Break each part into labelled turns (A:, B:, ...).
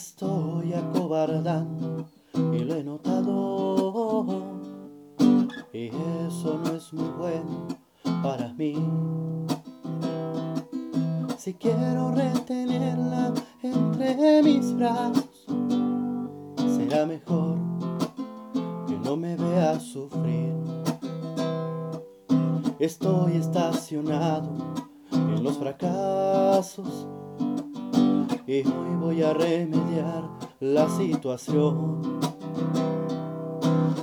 A: Estoy acobardando y lo he notado. Y eso no es muy bueno para mí. Si quiero retenerla entre mis brazos, será mejor que no me vea sufrir. Estoy estacionado en los fracasos y hoy voy a remediar la situación.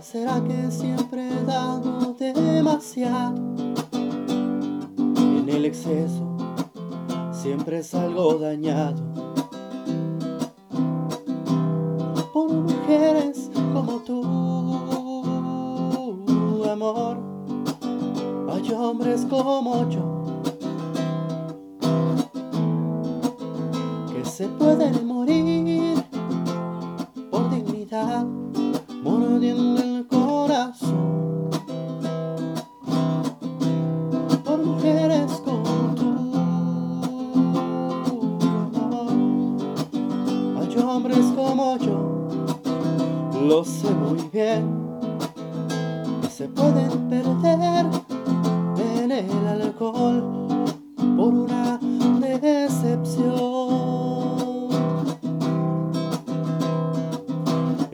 A: ¿Será que siempre he dado demasiado? En el exceso siempre salgo dañado. Por mujeres como tú, amor. Hay hombres como yo se pueden morir por dignidad, mordiendo el corazón. Por mujeres como tú, hay hombres como yo, lo sé muy bien,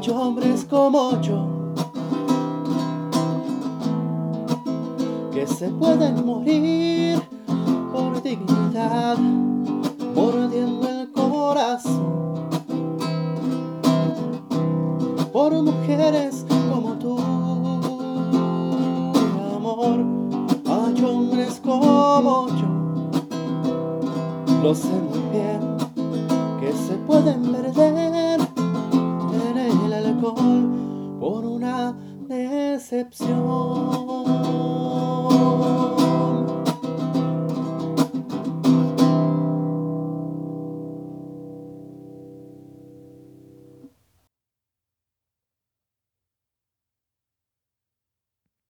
A: Hombres como yo que se pueden morir por dignidad, mordiendo el corazón por mujeres como tú, amor. Hay hombres como yo, lo sé muy bien, que se pueden perder excepción.